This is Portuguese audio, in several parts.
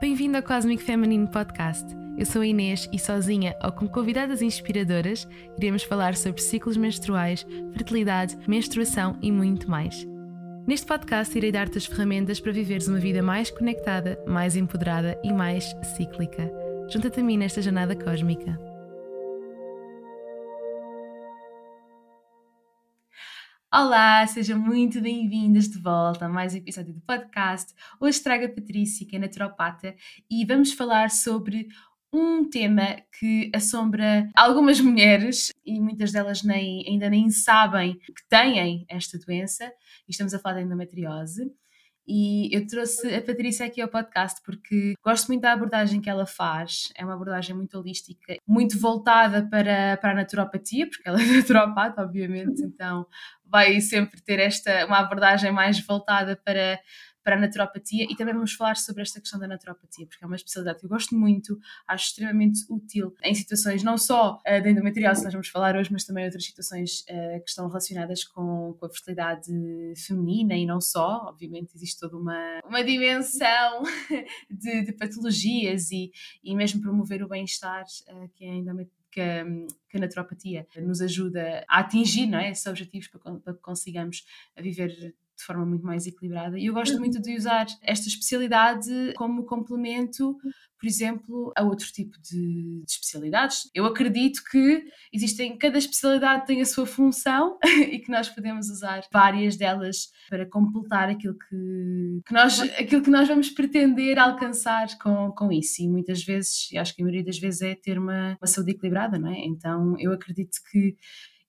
Bem-vindo ao Cosmic Feminine Podcast. Eu sou a Inês e sozinha ou com convidadas inspiradoras iremos falar sobre ciclos menstruais, fertilidade, menstruação e muito mais. Neste podcast irei dar-te as ferramentas para viveres uma vida mais conectada, mais empoderada e mais cíclica. Junta-te a mim nesta jornada cósmica. Olá, sejam muito bem-vindas de volta a mais um episódio do podcast. Hoje trago a Patrícia, que é naturopata, e vamos falar sobre um tema que assombra algumas mulheres e muitas delas nem, ainda nem sabem que têm esta doença, e estamos a falar da endometriose. E eu trouxe a Patrícia aqui ao podcast porque gosto muito da abordagem que ela faz. É uma abordagem muito holística, muito voltada para, para a naturopatia, porque ela é naturopata, obviamente, então vai sempre ter esta uma abordagem mais voltada para para a naturopatia e também vamos falar sobre esta questão da naturopatia, porque é uma especialidade que eu gosto muito, acho extremamente útil em situações não só uh, da endometriose, nós vamos falar hoje, mas também outras situações uh, que estão relacionadas com, com, a fertilidade feminina e não só, obviamente existe toda uma, uma dimensão de, de patologias e, e mesmo promover o bem-estar uh, que é a que, que, a naturopatia nos ajuda a atingir não é, esses objetivos para, para que consigamos viver de forma muito mais equilibrada. E eu gosto uhum. muito de usar esta especialidade como complemento, por exemplo, a outro tipo de, de especialidades. Eu acredito que existem, cada especialidade tem a sua função e que nós podemos usar várias delas para completar aquilo que, que, nós, aquilo que nós vamos pretender alcançar com, com isso. E muitas vezes, e acho que a maioria das vezes é ter uma, uma saúde equilibrada, não é? Então eu acredito que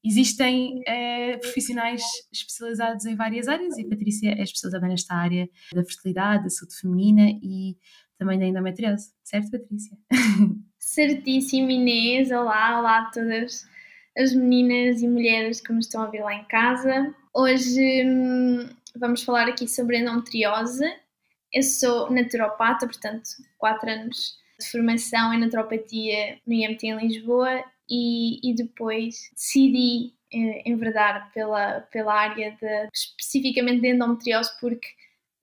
Existem eh, profissionais especializados em várias áreas e a Patrícia é especializada nesta área da fertilidade, da saúde feminina e também da endometriose, certo, Patrícia? Certíssimo, Inês. Olá, olá a todas as meninas e mulheres que nos estão a ver lá em casa. Hoje hum, vamos falar aqui sobre endometriose. Eu sou naturopata, portanto, 4 anos de formação em naturopatia no IMT em Lisboa e, e depois decidi eh, enverdar pela, pela área de, especificamente de endometriose porque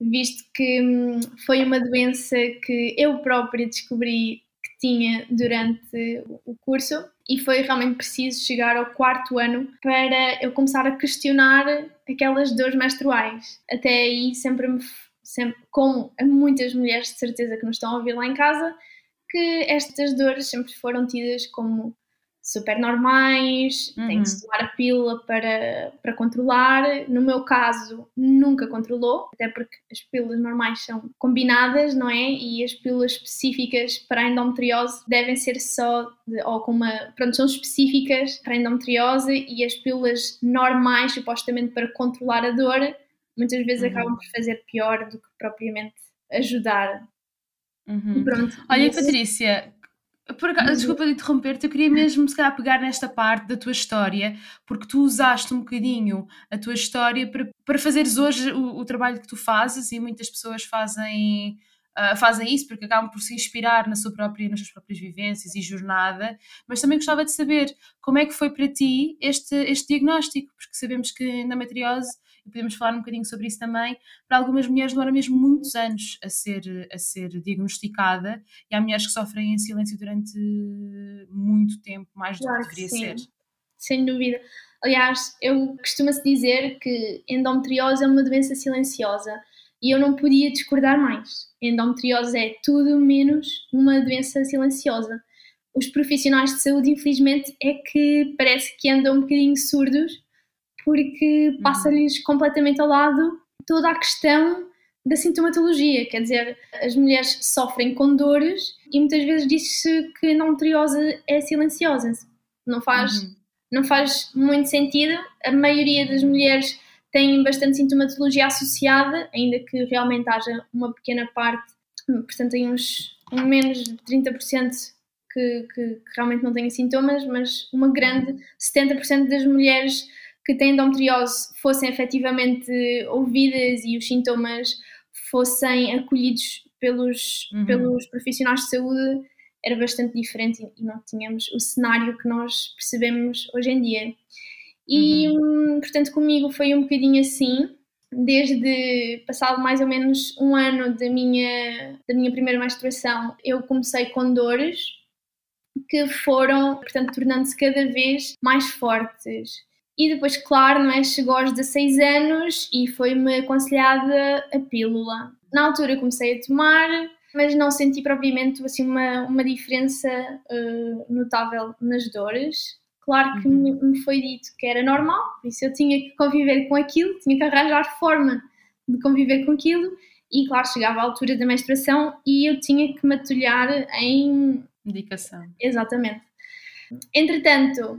visto que hum, foi uma doença que eu própria descobri que tinha durante o curso e foi realmente preciso chegar ao quarto ano para eu começar a questionar aquelas dores menstruais. Até aí sempre me sempre, como muitas mulheres de certeza que nos estão a ouvir lá em casa, que estas dores sempre foram tidas como super normais, uhum. tem que se tomar a pílula para, para controlar. No meu caso, nunca controlou, até porque as pílulas normais são combinadas, não é? E as pílulas específicas para a endometriose devem ser só, de, ou com uma. Pronto, são específicas para a endometriose e as pílulas normais, supostamente para controlar a dor, muitas vezes uhum. acabam por fazer pior do que propriamente ajudar. Uhum. Pronto, Olha, isso... Patrícia, por acaso, desculpa de interromper-te, eu queria mesmo se calhar pegar nesta parte da tua história, porque tu usaste um bocadinho a tua história para, para fazeres hoje o, o trabalho que tu fazes e muitas pessoas fazem, uh, fazem isso porque acabam por se inspirar na sua própria, nas suas próprias vivências e jornada, mas também gostava de saber como é que foi para ti este, este diagnóstico, porque sabemos que a endometriose e podemos falar um bocadinho sobre isso também, para algumas mulheres demora mesmo muitos anos a ser, a ser diagnosticada e há mulheres que sofrem em silêncio durante muito tempo, mais do claro que deveria ser. Sem dúvida. Aliás, eu costuma-se dizer que endometriose é uma doença silenciosa e eu não podia discordar mais. Endometriose é tudo menos uma doença silenciosa. Os profissionais de saúde, infelizmente, é que parece que andam um bocadinho surdos porque uhum. passa-lhes completamente ao lado toda a questão da sintomatologia, quer dizer, as mulheres sofrem com dores e muitas vezes diz-se que a endometriose é silenciosa. Não faz, uhum. não faz muito sentido. A maioria das mulheres tem bastante sintomatologia associada, ainda que realmente haja uma pequena parte, portanto, tem uns um menos de 30% que, que, que realmente não têm sintomas, mas uma grande 70% das mulheres que têm endometriose fossem efetivamente ouvidas e os sintomas fossem acolhidos pelos, uhum. pelos profissionais de saúde, era bastante diferente e não tínhamos o cenário que nós percebemos hoje em dia. E, uhum. Hum, portanto, comigo foi um bocadinho assim. desde passado mais ou menos um ano da minha, da minha primeira menstruação, eu comecei com dores que foram, portanto, tornando-se cada vez mais fortes. E depois, claro, não é? chegou aos 16 anos e foi-me aconselhada a pílula. Na altura comecei a tomar, mas não senti propriamente assim, uma, uma diferença uh, notável nas dores. Claro que uhum. me, foi dito que era normal, por isso eu tinha que conviver com aquilo, tinha que arranjar forma de conviver com aquilo e, claro, chegava a altura da menstruação e eu tinha que me atulhar em... Medicação. Exatamente. Entretanto,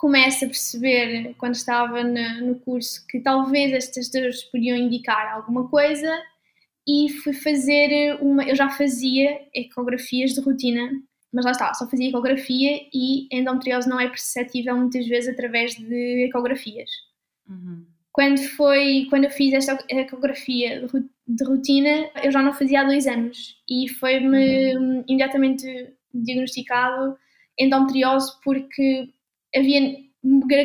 começo a perceber, quando estava no, no curso, que talvez estas dores podiam indicar alguma coisa e fui fazer uma... Eu já fazia ecografias de rotina mas lá está, só fazia ecografia e endometriose não é perceptível muitas vezes através de ecografias. Uhum. Quando, foi, quando eu fiz esta ecografia de rotina, eu já não fazia há dois anos e foi-me uhum. imediatamente diagnosticado endometriose porque havia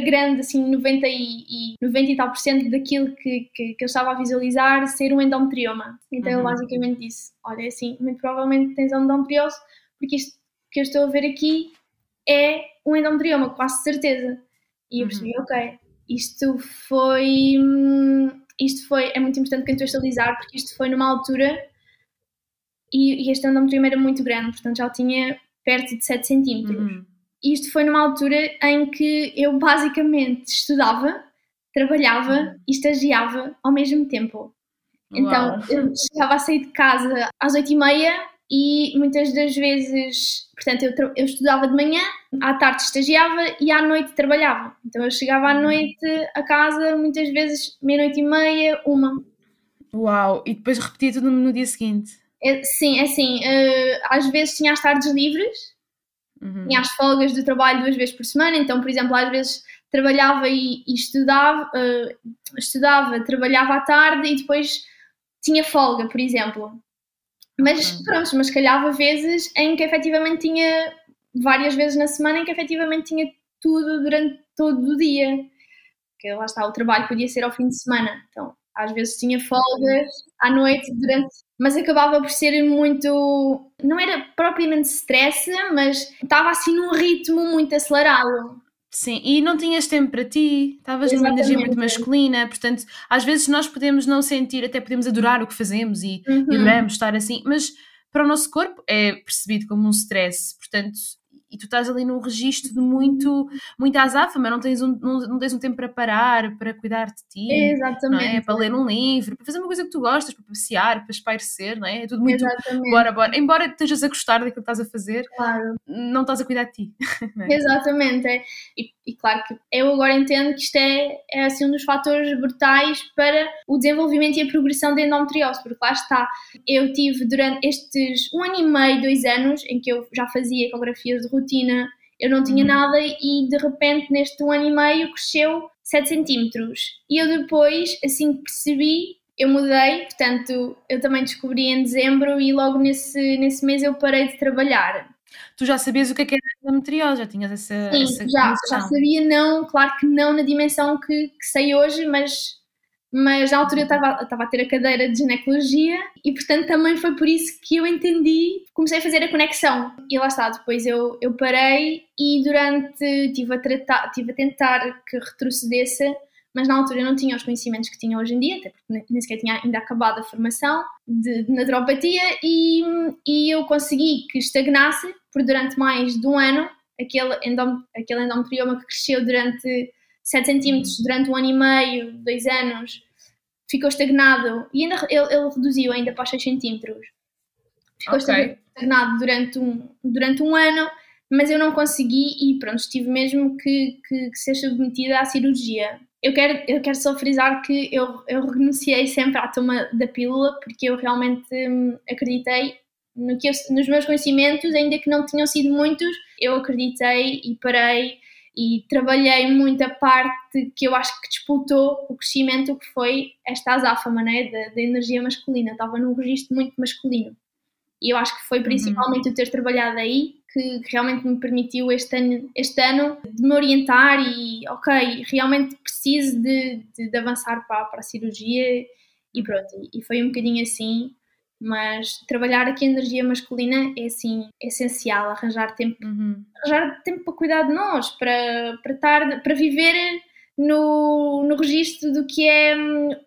grande, assim, 90 e, 90 e tal por cento daquilo que, que, que, eu estava a visualizar ser um endometrioma. Então uhum. eu basicamente disse, olha, assim, muito provavelmente tens endometriose porque isto que eu estou a ver aqui é um endometrioma, quase certeza. E eu percebi, uhum. ok, isto foi. Hum, isto foi. É muito importante contextualizar, porque isto foi numa altura e, e este endometrioma era muito grande, portanto já tinha perto de 7 centímetros. Uhum. Isto foi numa altura em que eu basicamente estudava, trabalhava uhum. e estagiava ao mesmo tempo. Então Uau. eu chegava a sair de casa às 8 e meia e muitas das vezes, portanto, eu, eu estudava de manhã, à tarde estagiava e à noite trabalhava. Então eu chegava à uhum. noite a casa, muitas vezes meia-noite e meia, uma. Uau! E depois repetia tudo no dia seguinte? É, sim, é assim, uh, às vezes tinha as tardes livres, uhum. tinha as folgas do trabalho duas vezes por semana, então, por exemplo, às vezes trabalhava e, e estudava, uh, estudava, trabalhava à tarde e depois tinha folga, por exemplo. Mas uhum. pronto, mas calhava vezes em que efetivamente tinha várias vezes na semana em que efetivamente tinha tudo durante todo o dia. Que lá está, o trabalho podia ser ao fim de semana. Então, às vezes tinha folgas à noite durante. Mas acabava por ser muito. Não era propriamente stress, mas estava assim num ritmo muito acelerado. Sim, e não tinhas tempo para ti, estavas numa energia muito masculina, portanto, às vezes nós podemos não sentir, até podemos adorar o que fazemos e, uhum. e adoramos estar assim, mas para o nosso corpo é percebido como um stress, portanto, e tu estás ali num registro de muito, muita azáfama, não tens, um, não, não tens um tempo para parar, para cuidar de ti, Exatamente. É? para ler um livro, para fazer uma coisa que tu gostas, para passear, para espairecer, não é? É tudo muito Exatamente. bora, bora. Embora estejas a gostar daquilo que estás a fazer, claro. não estás a cuidar de ti. É? Exatamente, é. E, e, claro que eu agora entendo que isto é, é assim, um dos fatores brutais para o desenvolvimento e a progressão da endometriose, porque lá está, eu tive durante estes um ano e meio, dois anos, em que eu já fazia ecografias de rotina, eu não tinha uhum. nada e de repente neste um ano e meio cresceu 7 centímetros. E eu depois, assim que percebi, eu mudei, portanto, eu também descobri em dezembro e logo nesse, nesse mês eu parei de trabalhar. Tu já sabias o que, é que era endometriose, já tinhas essa. Sim, essa já, já sabia, não, claro que não na dimensão que, que sei hoje, mas mas na altura eu estava, a ter a cadeira de ginecologia e, portanto, também foi por isso que eu entendi, comecei a fazer a conexão. E lá está, depois eu, eu parei e durante. estive a, tratar, tive a tentar que retrocedesse, mas na altura eu não tinha os conhecimentos que tinha hoje em dia, até porque nem sequer tinha ainda acabado a formação de, de naturopatia e, e eu consegui que estagnasse por durante mais de um ano aquele, endom, aquele endometrioma que cresceu durante 7 centímetros durante um ano e meio, dois anos, ficou estagnado e ainda ele, ele reduziu ainda para os 6 centímetros. Ficou okay. estagnado durante um, durante um ano, mas eu não consegui e pronto, tive mesmo que, que, que ser submetida à cirurgia. Eu quero, eu quero só frisar que eu, eu renunciei sempre à toma da pílula porque eu realmente hum, acreditei no que eu, nos meus conhecimentos, ainda que não tinham sido muitos, eu acreditei e parei e trabalhei muito a parte que eu acho que disputou o crescimento que foi esta azáfama né, da, da energia masculina, estava num registro muito masculino. E eu acho que foi principalmente uhum. o ter trabalhado aí que, realmente me permitiu este ano, este ano de me orientar e, ok, realmente preciso de, de, de avançar para, para a cirurgia e pronto. E foi um bocadinho assim, mas trabalhar aqui a energia masculina é assim essencial, arranjar tempo, uhum. arranjar tempo para cuidar de nós, para, para, estar, para viver no, no registro do que é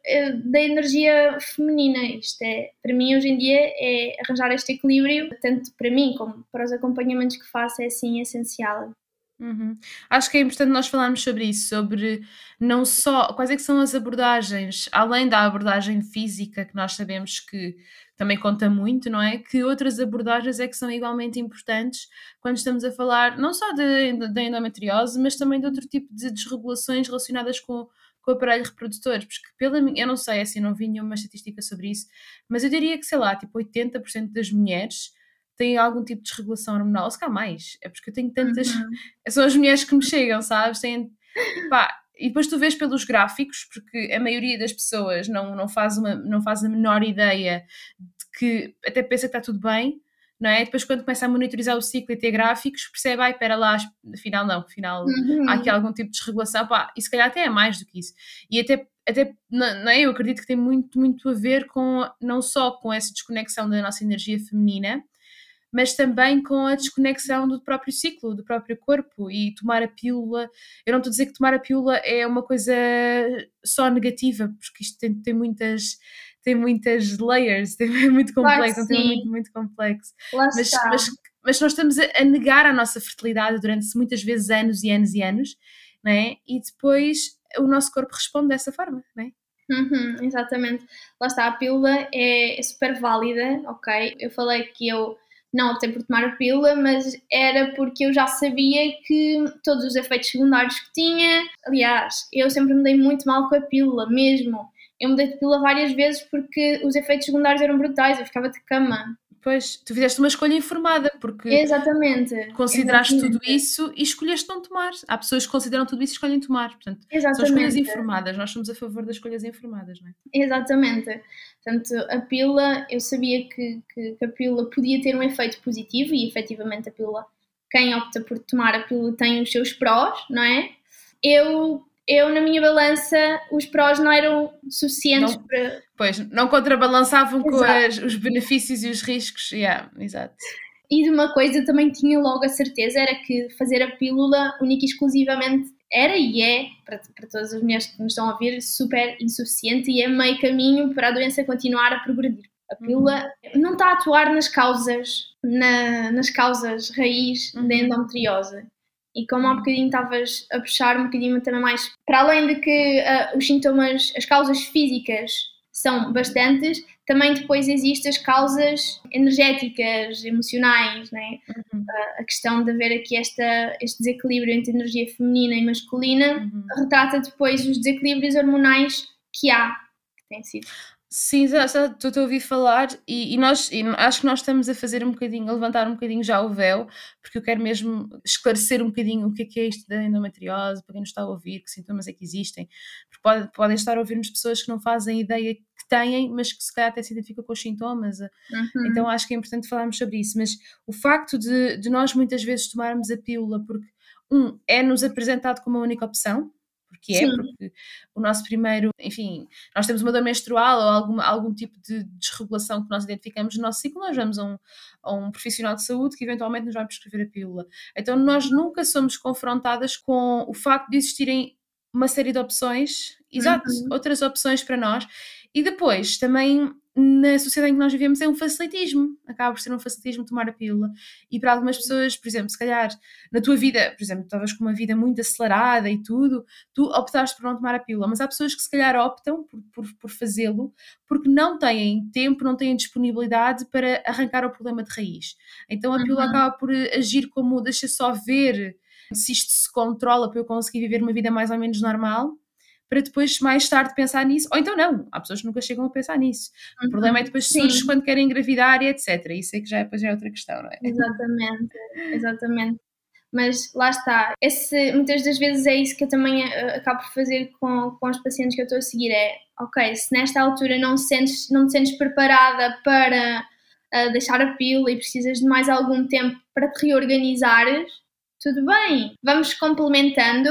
eh, da energia feminina. Isto é, para mim, hoje em dia, é arranjar este equilíbrio, tanto para mim como para os acompanhamentos que faço, é assim essencial. Uhum. Acho que é importante nós falarmos sobre isso, sobre não só quais é que são as abordagens, além da abordagem física, que nós sabemos que também conta muito, não é? Que outras abordagens é que são igualmente importantes quando estamos a falar não só da endometriose, mas também de outro tipo de desregulações relacionadas com, com o aparelho reprodutor, porque pela eu não sei, assim, não vi nenhuma estatística sobre isso, mas eu diria que, sei lá, tipo 80% das mulheres têm algum tipo de desregulação hormonal, ou se calhar mais, é porque eu tenho tantas, uhum. são as mulheres que me chegam, sabes? Têm, pá, e depois tu vês pelos gráficos, porque a maioria das pessoas não, não, faz, uma, não faz a menor ideia de que até pensa que está tudo bem, não é? Depois quando começa a monitorizar o ciclo e ter gráficos, percebe, ai, espera lá, afinal não, afinal uhum. há aqui algum tipo de desregulação, pá, e se calhar até é mais do que isso. E até, até não é? Eu acredito que tem muito, muito a ver com, não só com essa desconexão da nossa energia feminina, mas também com a desconexão do próprio ciclo, do próprio corpo e tomar a pílula. Eu não estou a dizer que tomar a pílula é uma coisa só negativa, porque isto tem, tem muitas tem muitas layers, é muito complexo, claro tem muito, muito complexo. Mas, mas, mas, nós estamos a, negar a nossa fertilidade durante muitas vezes anos e anos e anos, não é? E depois o nosso corpo responde dessa forma, não é? Uhum, exatamente. Lá está, a pílula é, é super válida, ok? Eu falei que eu não optei por tomar a pílula, mas era porque eu já sabia que todos os efeitos secundários que tinha. Aliás, eu sempre me dei muito mal com a pílula, mesmo. Eu mudei de pílula várias vezes porque os efeitos secundários eram brutais, eu ficava de cama. Pois, tu fizeste uma escolha informada, porque Exatamente. consideraste Exatamente. tudo isso e escolheste não tomar. Há pessoas que consideram tudo isso e escolhem tomar. Portanto, Exatamente. são escolhas informadas. Nós somos a favor das escolhas informadas, não é? Exatamente. Portanto, a pílula, eu sabia que, que, que a pílula podia ter um efeito positivo e efetivamente a pílula, quem opta por tomar a pílula tem os seus prós, não é? Eu eu, na minha balança, os prós não eram suficientes não, para. Pois, não contrabalançavam exato. com as, os benefícios e os riscos. Yeah, exato. E de uma coisa também tinha logo a certeza: era que fazer a pílula única e exclusivamente era e é, para, para todas as mulheres que nos estão a ouvir, super insuficiente e é meio caminho para a doença continuar a progredir. A pílula uhum. não está a atuar nas causas, na, nas causas raiz uhum. da endometriose. E como há bocadinho estavas a puxar um bocadinho também mais, para além de que uh, os sintomas, as causas físicas são bastantes, também depois existem as causas energéticas, emocionais, né? Uhum. Uh, a questão de haver aqui esta, este desequilíbrio entre energia feminina e masculina uhum. retrata depois os desequilíbrios hormonais que há, que têm sido. Sim, já, já estou a ouvir falar e, e nós e acho que nós estamos a fazer um bocadinho, a levantar um bocadinho já o véu, porque eu quero mesmo esclarecer um bocadinho o que é que é isto da endometriose, para quem nos está a ouvir, que sintomas é que existem, porque pode, podem estar a ouvir-nos pessoas que não fazem ideia que têm, mas que se calhar até se identificam com os sintomas, uhum. então acho que é importante falarmos sobre isso, mas o facto de, de nós muitas vezes tomarmos a pílula porque um, é-nos apresentado como a única opção, porque é, Sim. porque o nosso primeiro, enfim, nós temos uma dor menstrual ou algum, algum tipo de desregulação que nós identificamos no nosso ciclo, nós vamos a um, a um profissional de saúde que eventualmente nos vai prescrever a pílula. Então nós nunca somos confrontadas com o facto de existirem uma série de opções, exato, uhum. outras opções para nós, e depois também na sociedade em que nós vivemos é um facilitismo, acaba por ser um facilitismo tomar a pílula. E para algumas pessoas, por exemplo, se calhar na tua vida, por exemplo, estavas com uma vida muito acelerada e tudo, tu optaste por não tomar a pílula, mas há pessoas que se calhar optam por, por, por fazê-lo porque não têm tempo, não têm disponibilidade para arrancar o problema de raiz. Então a pílula uhum. acaba por agir como deixa só ver se isto se controla para eu conseguir viver uma vida mais ou menos normal para depois mais tarde pensar nisso, ou então não, há pessoas que nunca chegam a pensar nisso. Uhum. O problema é depois surge quando querem engravidar e etc. Isso é que já, depois já é outra questão, não é? Exatamente, exatamente. Mas lá está, Esse, muitas das vezes é isso que eu também uh, acabo por fazer com, com os pacientes que eu estou a seguir, é ok, se nesta altura não, sentes, não te sentes preparada para a deixar a pílula e precisas de mais algum tempo para te reorganizares, tudo bem. Vamos complementando.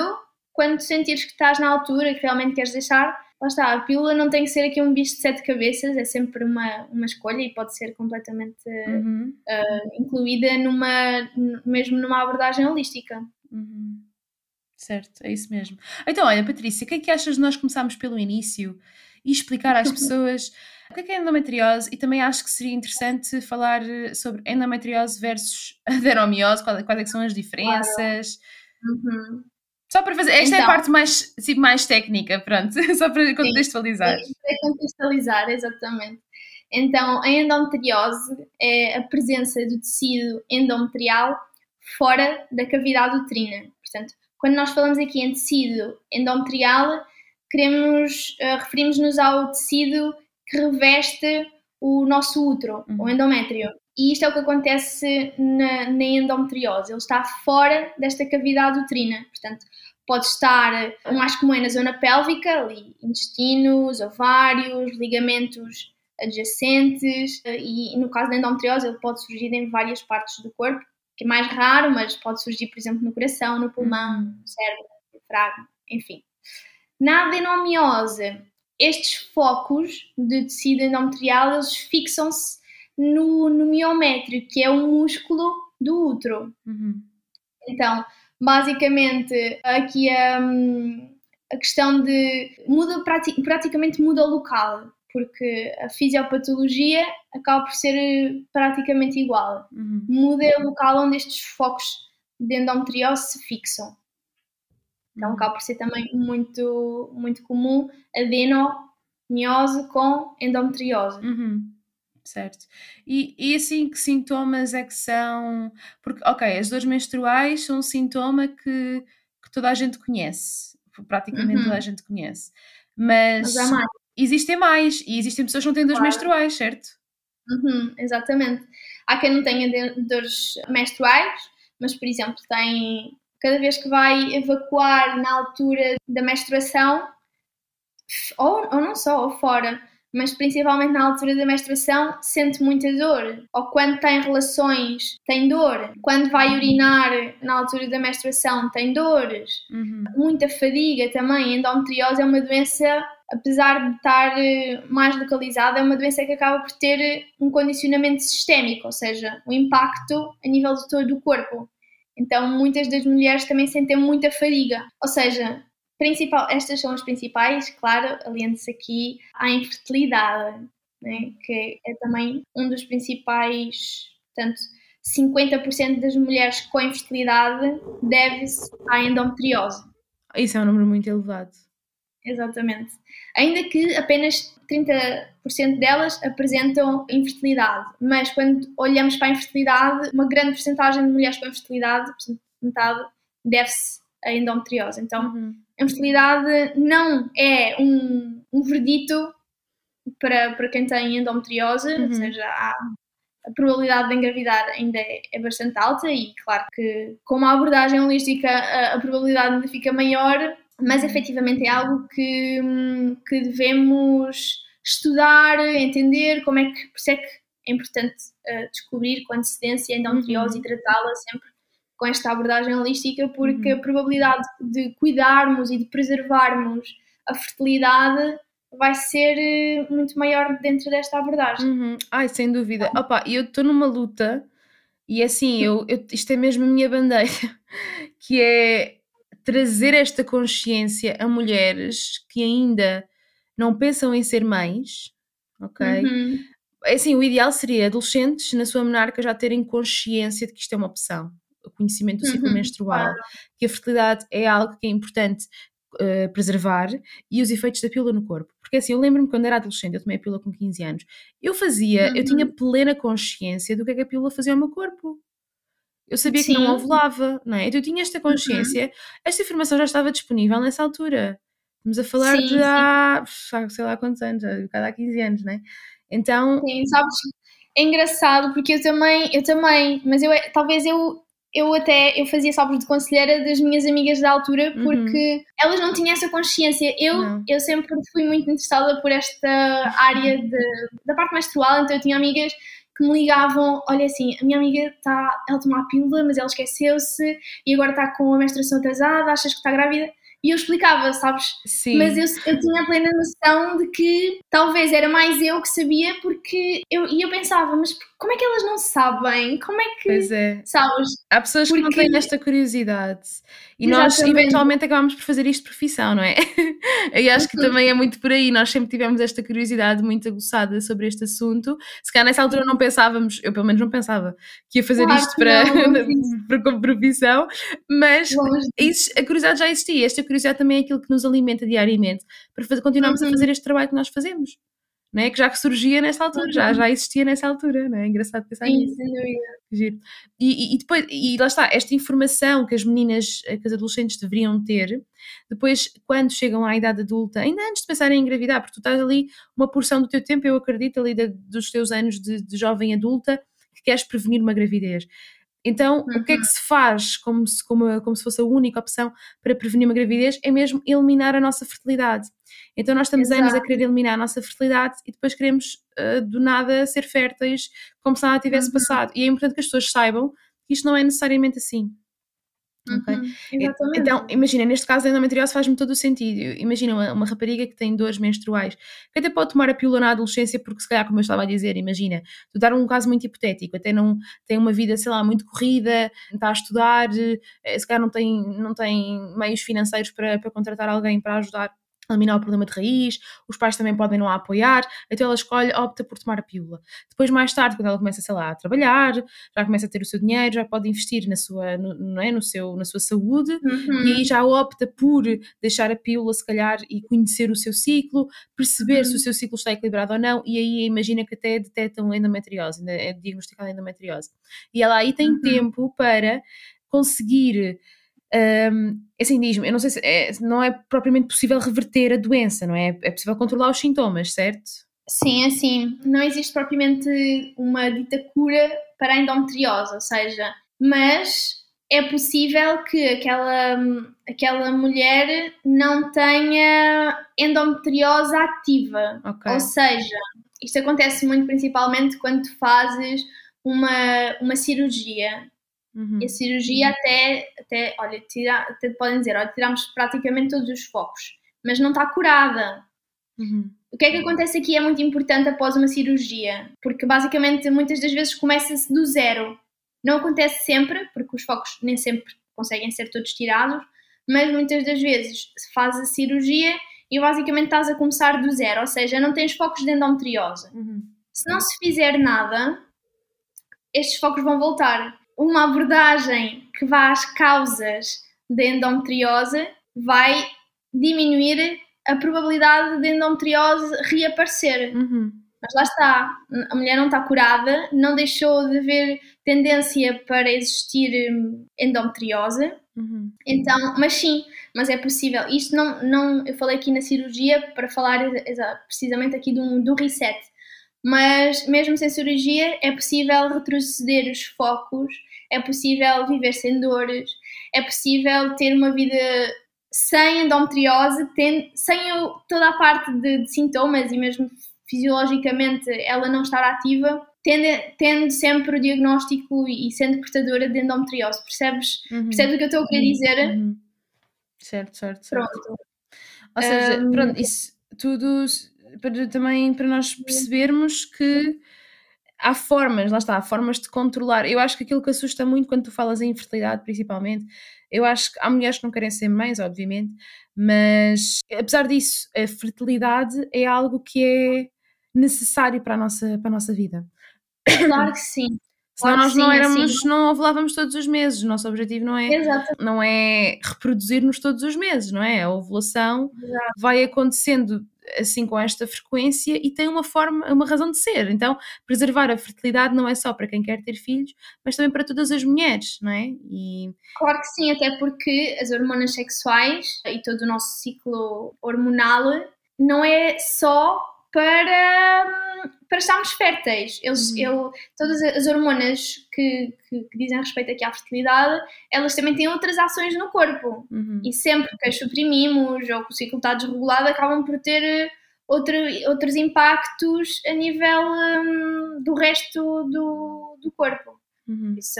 Quando sentires que estás na altura, que realmente queres deixar, lá está, a pílula não tem que ser aqui um bicho de sete cabeças, é sempre uma, uma escolha e pode ser completamente uhum. uh, incluída numa, mesmo numa abordagem holística. Uhum. Certo, é isso mesmo. Então, olha, Patrícia, o que é que achas de nós começarmos pelo início e explicar às pessoas o que é, que é endometriose e também acho que seria interessante falar eh, sobre endometriose versus adenomiose, quais, quais é são as diferenças. Claro. Uhum. Só para fazer, esta então, é a então. parte mais, assim, mais técnica, pronto, só para contextualizar. Sim, para contextualizar, exatamente. Então, a endometriose é a presença do tecido endometrial fora da cavidade uterina. Portanto, quando nós falamos aqui em tecido endometrial, queremos, uh, referimos-nos ao tecido que reveste o nosso útero, uhum. o endométrio. E isto é o que acontece na, na, endometriose. Ele está fora desta cavidade uterina. Portanto, pode estar, o mais comum é na zona pélvica, ali, intestinos, ovários, ligamentos adjacentes. E no caso da endometriose, ele pode surgir em várias partes do corpo, que é mais raro, mas pode surgir, por exemplo, no coração, no pulmão, no cérebro, no diafragma, enfim. Na adenomiose, estes focos de tecido endometrial, eles fixam-se no, no miométrio, que é o músculo do útero. Uhum. Então, basicamente, aqui a, a questão de muda praticamente muda o local, porque a fisiopatologia acaba por ser praticamente igual. Uhum. Muda o local onde estes focos de endometriose se fixam. Então acaba por ser também muito, muito comum adenomiose com endometriose. Uhum. Certo. E, e assim, que sintomas é que são? Porque, ok, as dores menstruais são um sintoma que, que toda a gente conhece, praticamente uhum. toda a gente conhece. Mas, mas mais. existem mais, e existem pessoas que não têm dores claro. menstruais, certo? Uhum, exatamente. Há quem não tenha dores menstruais, mas, por exemplo, tem cada vez que vai evacuar na altura da menstruação, ou, ou não só, ou fora, mas principalmente na altura da menstruação, sente muita dor. Ou quando tem relações, tem dor. Quando vai urinar na altura da menstruação, tem dores. Uhum. Muita fadiga também. A endometriose é uma doença, apesar de estar eh, mais localizada, é uma doença que acaba por ter um condicionamento sistémico, ou seja, um impacto a nível de todo o corpo. Então, muitas das mulheres também sentem muita fadiga. Ou seja, principal, estas são as principais, claro, aliando-se aqui à infertilidade, né, que é também um dos principais, portanto, 50% das mulheres com infertilidade deve-se à endometriose. Isso é um número muito elevado. Exatamente. Ainda que apenas 30% delas apresentam infertilidade, mas quando olhamos para a infertilidade, uma grande porcentagem de mulheres com infertilidade, metade, deve-se à endometriose. Então, uhum. A infertilidade não é um, um verdito para, para quem tem endometriose, uhum. ou seja, há, a probabilidade de engravidar ainda é, é, bastante alta e claro que com uma abordagem holística a, a probabilidade ainda fica maior, mas efetivamente é algo que, que devemos estudar, entender como é que, por isso é que é importante uh, descobrir com antecedência a endometriose uhum. e tratá-la sempre com esta abordagem holística, porque uhum. a probabilidade de cuidarmos e de preservarmos a fertilidade vai ser eh, muito maior dentro desta abordagem. Uhum. Ai, sem dúvida. Opa, eu estou numa luta e assim, eu, eu, isto é mesmo a minha bandeira, que é trazer esta consciência a mulheres que ainda não pensam em ser mães, ok? Uhum. É assim, o ideal seria adolescentes na sua menarca já terem consciência de que isto é uma opção, o conhecimento do ciclo uhum, menstrual, que a fertilidade é algo que é importante uh, preservar e os efeitos da pílula no corpo. Porque assim, eu lembro-me quando era adolescente, eu tomei a pílula com 15 anos, eu fazia, uhum. eu tinha plena consciência do que é que a pílula fazia ao meu corpo. Eu sabia Sim. que não ovulava, não é? Então eu tinha esta uhum. consciência, uhum. esta informação já estava disponível nessa altura. Estamos a falar sim, de há, sei lá quantos anos, cada há 15 anos, não é? Então. Sim, sabes, é engraçado porque eu também, eu também, mas eu talvez eu. Eu até eu fazia sabres de conselheira das minhas amigas da altura uhum. porque uhum. elas não tinham essa consciência. Eu, eu sempre fui muito interessada por esta área de, da parte menstrual, então eu tinha amigas que me ligavam, olha assim, a minha amiga está, ela tomou a pílula, mas ela esqueceu-se e agora está com a menstruação atrasada, achas que está grávida? E eu explicava, sabes? Sim. Mas eu, eu tinha a plena noção de que talvez era mais eu que sabia, porque eu, e eu pensava, mas como é que elas não sabem? Como é que. Pois é. Sabes? Há pessoas que não Porque- têm esta curiosidade e nós eventualmente acabamos por fazer isto de profissão, não é? Eu acho que também é muito por aí. Nós sempre tivemos esta curiosidade muito aguçada sobre este assunto. Se calhar nessa altura não pensávamos, eu pelo menos não pensava que ia fazer Claro isto para, para como profissão, mas isso- a curiosidade já existia. Esta curiosidade também é aquilo que nos alimenta diariamente para fazer, continuarmos a Uhum. fazer este trabalho que nós fazemos. Não é? Que já que surgia nessa altura, já, Uhum. já existia nessa altura, não é? Engraçado pensar Sim, nisso. sem dúvida. E, e- depois, e lá está, esta informação que as meninas, eh, que as adolescentes deveriam ter, depois, quando chegam à idade adulta, ainda antes de pensarem em engravidar, porque tu estás ali uma porção do teu tempo, eu acredito, ali da- dos teus anos de, de jovem adulta, que queres prevenir uma gravidez. Então, o que é que se faz como se, como, como se fosse a única opção para prevenir uma gravidez? É mesmo eliminar a nossa fertilidade. Então, nós estamos anos a Exato. querer eliminar a nossa fertilidade e depois queremos eh, do nada ser férteis, como se nada tivesse Uhum. passado. E é importante que as pessoas saibam que isto não é necessariamente assim. Ok? Uhum. Então, imagina, neste caso a endometriose faz-me todo o sentido. Imagina uma, uma rapariga que tem dores menstruais, que até pode tomar a pílula na adolescência, porque se calhar, como eu estava a dizer, imagina, tu dar um caso muito hipotético, até não tem uma vida, sei lá, muito corrida, está a estudar, eh, se calhar não tem, não tem meios financeiros para, para contratar alguém para ajudar eliminar o problema de raiz, os pais também podem não a apoiar, então ela escolhe, opta por tomar a pílula. Depois, mais tarde, quando ela começa, sei lá, a trabalhar, já começa a ter o seu dinheiro, já pode investir na sua, no, não é, no seu, na sua saúde, Uhum. e aí já opta por deixar a pílula, se calhar, e conhecer o seu ciclo, perceber se o seu ciclo está equilibrado ou não, e aí imagina que até detectam endometriose, é diagnosticada endometriose. E ela aí tem Uhum. tempo para conseguir. Um, assim diz-me, eu não sei se é, não é propriamente possível reverter a doença, não é? É possível controlar os sintomas, certo? Sim, assim, não existe propriamente uma dita cura para a endometriose, ou seja, mas é possível que aquela, aquela mulher não tenha endometriose ativa. Ok. Ou seja, isto acontece muito principalmente quando tu fazes uma, uma cirurgia. Uhum. E a cirurgia até, até olha, tira, até podem dizer, olha, tiramos praticamente todos os focos, mas não está curada. Uhum. O que é que acontece aqui é muito importante após uma cirurgia, porque basicamente muitas das vezes começa-se do zero. Não acontece sempre, porque os focos nem sempre conseguem ser todos tirados, mas muitas das vezes se faz a cirurgia e basicamente estás a começar do zero, ou seja, não tens focos de endometriose. Uhum. Se não se fizer nada, estes focos vão voltar. Uma abordagem que vá às causas da endometriose vai diminuir a probabilidade de endometriose reaparecer. Uhum. Mas lá está, a mulher não está curada, não deixou de haver tendência para existir hum, endometriose, Uhum. então, mas sim, mas é possível. Isto não, não eu falei aqui na cirurgia para falar precisamente aqui de um reset, mas mesmo sem cirurgia é possível retroceder os focos, é possível viver sem dores, é possível ter uma vida sem endometriose, sem toda a parte de, de sintomas e mesmo fisiologicamente ela não estar ativa, tendo, tendo sempre o diagnóstico e sendo portadora de endometriose. Percebes? Uhum. Percebes o que eu estou a querer dizer? Uhum. Certo, certo, certo. Pronto. Ou seja, Hum. pronto, isso tudo para, também para nós percebermos que há formas, lá está, há formas de controlar. Eu acho que aquilo que assusta muito quando tu falas em infertilidade, principalmente, eu acho que há mulheres que não querem ser mães, obviamente, mas apesar disso, a fertilidade é algo que é necessário para a nossa, para a nossa vida. Claro que sim. Senão Claro nós não sim, éramos, assim. não ovulávamos todos os meses. O nosso objetivo não é Exato. não é reproduzir-nos todos os meses, não é? A ovulação Exato. vai acontecendo assim com esta frequência e tem uma forma, uma razão de ser. Então, preservar a fertilidade não é só para quem quer ter filhos, mas também para todas as mulheres, não é? E Claro que sim, até porque as hormonas sexuais e todo o nosso ciclo hormonal não é só para, para estarmos férteis. Eles, Uhum. ele, todas as hormonas que, que, que dizem respeito aqui à fertilidade, elas também têm outras ações no corpo. uhum, E sempre que as suprimimos ou que o ciclo está desregulado, acabam por ter eh, outro, outros impactos a nível um, do resto do, do corpo. Uhum. Isso,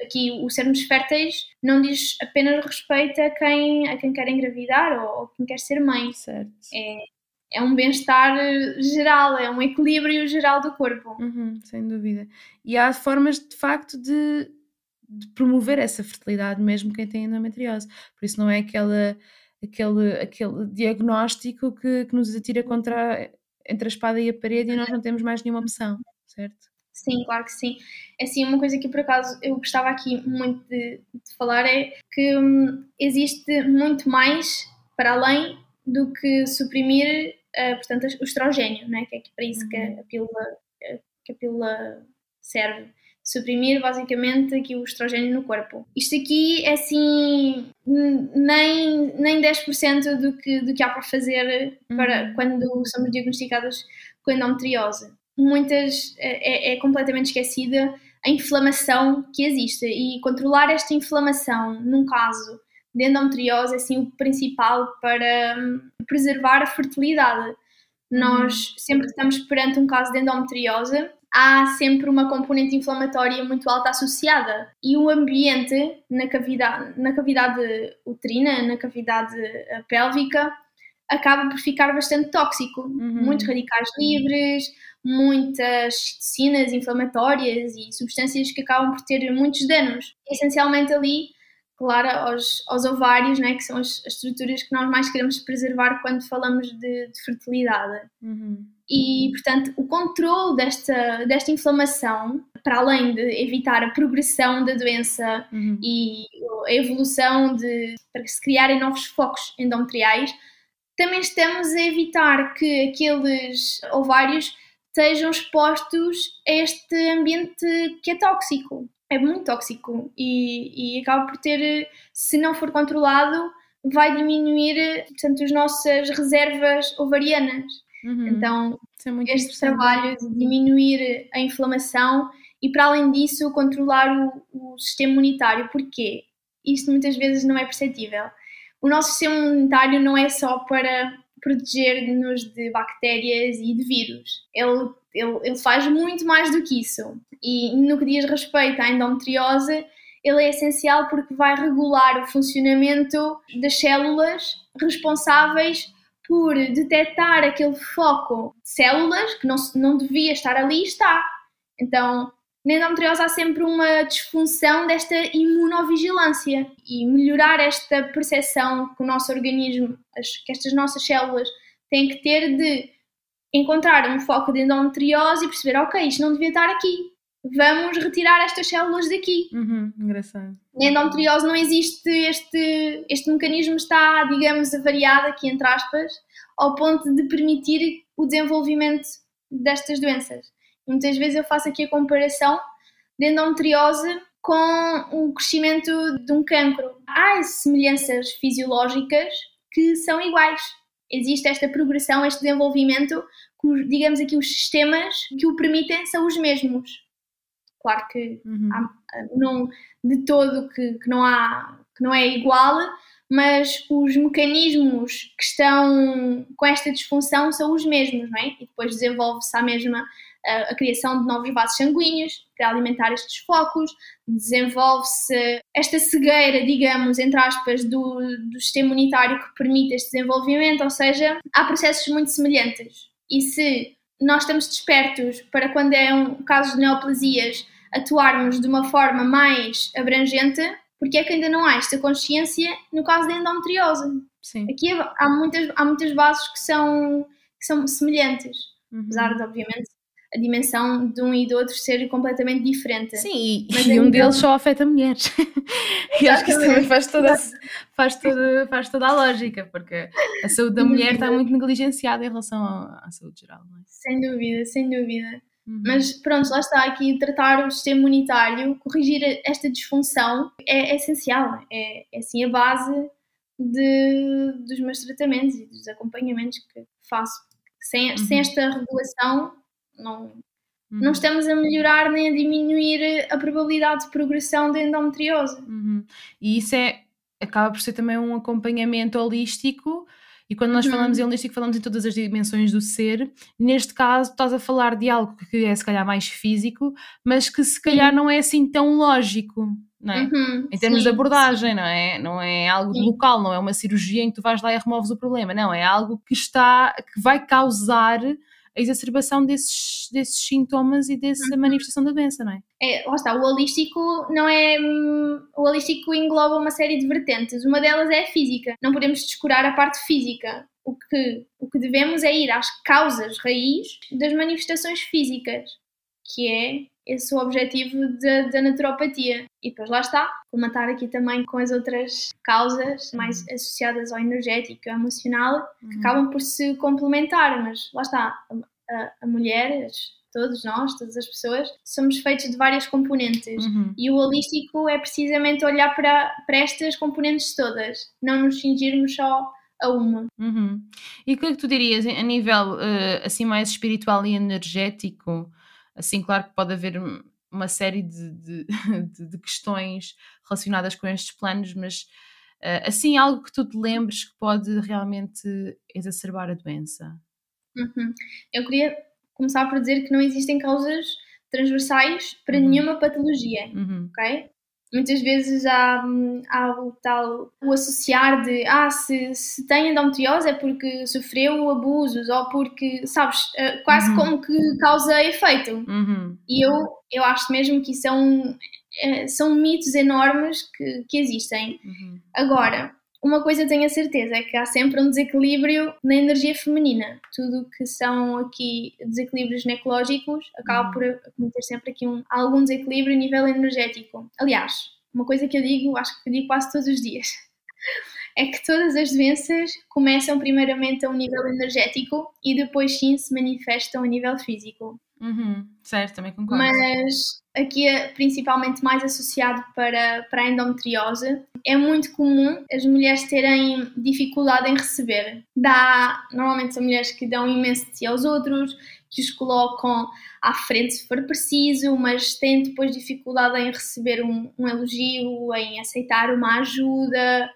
aqui o sermos férteis não diz apenas respeito a quem, a quem quer engravidar ou, ou quem quer ser mãe. Certo. É, é um bem-estar geral, é um equilíbrio geral do corpo. Uhum, sem dúvida. E há formas de facto de, de promover essa fertilidade, mesmo quem tem endometriose. Por isso não é aquela, aquele, aquele diagnóstico que, que nos atira contra entre a espada e a parede e nós não temos mais nenhuma opção, certo? Sim, claro que sim. É assim, uma coisa que por acaso eu gostava aqui muito de, de falar é que hum, existe muito mais para além do que suprimir, uh, portanto, o estrogênio, não é? que é para isso que a pílula, que a pílula serve. Suprimir basicamente aqui o estrogênio no corpo. Isto aqui é assim, nem, nem 10% do que, do que há para fazer para uhum. quando somos diagnosticados com endometriose muitas é, é, é completamente esquecida a inflamação que existe e controlar esta inflamação num caso de endometriose é assim o principal para hum, preservar a fertilidade. Nós uhum. sempre que estamos perante um caso de endometriose há sempre uma componente inflamatória muito alta associada e o ambiente na cavidade, na cavidade uterina, na cavidade eh, pélvica, acaba por ficar bastante tóxico. Uhum. Muitos radicais livres, muitas citocinas inflamatórias e substâncias que acabam por ter muitos danos. Essencialmente ali, claro, aos, aos ovários, né, que são as, as, estruturas que nós mais queremos preservar quando falamos de, de fertilidade. Uhum. E, portanto, o controle desta, desta inflamação, para além de evitar a progressão da doença uhum. e a evolução de para se criarem novos focos endometriais, também estamos a evitar que aqueles ovários estejam expostos a este ambiente que é tóxico. É muito tóxico e, e acaba por ter, se não for controlado, vai diminuir portanto, as nossas reservas ovarianas. Uhum. Então, é este trabalho de diminuir a inflamação e, para além disso, controlar o, o sistema imunitário. Porquê? Isto muitas vezes não é perceptível. O nosso sistema imunitário não é só para proteger-nos de bactérias e de vírus. Ele, ele, ele faz muito mais do que isso. E no que diz respeito à endometriose, ele é essencial porque vai regular o funcionamento das células responsáveis por detectar aquele foco de células que não, não devia estar ali e está. Então, na endometriose há sempre uma disfunção desta imunovigilância e melhorar esta percepção que o nosso organismo, que estas nossas células têm que ter de encontrar um foco de endometriose e perceber, ok, isto não devia estar aqui, vamos retirar estas células daqui. Uhum, engraçado. Na endometriose não existe este, este mecanismo está, digamos, avariado aqui entre aspas, ao ponto de permitir o desenvolvimento destas doenças. Muitas vezes eu faço aqui a comparação de endometriose com o crescimento de um cancro. Há semelhanças fisiológicas que são iguais. Existe esta progressão, este desenvolvimento, digamos aqui, os sistemas que o permitem são os mesmos. Claro que uhum. há, não, de todo que, que, não há, que não é igual, mas os mecanismos que estão com esta disfunção são os mesmos, não é? E depois desenvolve-se a mesma a, a criação de novos vasos sanguíneos para alimentar estes focos, desenvolve-se esta cegueira, digamos, entre aspas, do, do sistema imunitário que permite este desenvolvimento, ou seja, há processos muito semelhantes. E se nós estamos despertos para quando é um caso de neoplasias atuarmos de uma forma mais abrangente, porque é que ainda não há esta consciência no caso da endometriose. Sim. Aqui há muitas, há muitas bases que são, que são semelhantes, uhum. apesar de, obviamente, a dimensão de um e do outro ser completamente diferente. Sim, e, e um deles só afeta mulheres. e acho que isso também faz toda, faz, toda, faz toda a lógica, porque a saúde da mulher está muito negligenciada em relação à, saúde geral, é? Sem dúvida, sem dúvida. Uhum. Mas pronto, lá está aqui tratar o sistema imunitário, corrigir esta disfunção é, é essencial, é, é assim a base de, dos meus tratamentos e dos acompanhamentos que faço. Sem, uhum. sem esta regulação, não, uhum. não estamos a melhorar nem a diminuir a probabilidade de progressão da endometriose. Uhum. E isso é, acaba por ser também um acompanhamento holístico E quando nós falamos em holístico, falamos em todas as dimensões do ser. Neste caso, estás a falar de algo que é se calhar mais físico, mas que se calhar não é assim tão lógico. Não é? Uhum, Em termos sim, de abordagem, não é? Não é algo Sim. local, não é uma cirurgia em que tu vais lá e removes o problema, não, é algo que está, que vai causar a exacerbação desses, desses sintomas e dessa Uhum. manifestação da doença, não é? É, lá está, o holístico não é. O holístico engloba uma série de vertentes. Uma delas é a física. Não podemos descurar a parte física. O que, o que devemos é ir às causas raiz das manifestações físicas, que é esse o objetivo da, da naturopatia. E depois lá está, comentar aqui também com as outras causas mais associadas ao energético ao emocional, que acabam por se complementar, mas lá está, a, a, a mulher, todos nós, todas as pessoas, somos feitos de várias componentes. Uhum. E o holístico é precisamente olhar para, para estas componentes todas, não nos cingirmos só a uma. Uhum. E o que é que tu dirias a nível eh, assim mais espiritual e energético? Assim, claro que pode haver um- uma série de, de, de- de questões relacionadas com estes planos, mas eh, assim algo que tu te lembres que pode realmente exacerbar a doença. Uhum. Eu queria começar por dizer que não existem causas transversais para Uhum. nenhuma patologia, Uhum. ok? Muitas vezes há, há o tal o associar de ah, se, se tem endometriose é porque sofreu abusos ou porque, sabes, eh, quase Uhum. como que causa efeito. Uhum. E eu, eu acho mesmo que isso é um, eh, são mitos enormes que, que existem. Uhum. Agora, uma coisa tenho a certeza é que há sempre um desequilíbrio na energia feminina. Tudo que são aqui desequilíbrios ginecológicos acaba Uhum. por ter sempre aqui um, algum desequilíbrio a nível energético. Aliás, uma coisa que eu digo, acho que eu digo quase todos os dias, é que todas as doenças começam primeiramente a um nível energético e depois sim se manifestam a nível físico. Uhum. Certo, também concordo. Mas aqui é principalmente mais associado para, para a endometriose. É muito comum as mulheres terem dificuldade em receber. Dá, normalmente são mulheres que dão imenso de si aos outros, que os colocam à frente se for preciso, mas têm depois dificuldade em receber um, um elogio, em aceitar uma ajuda,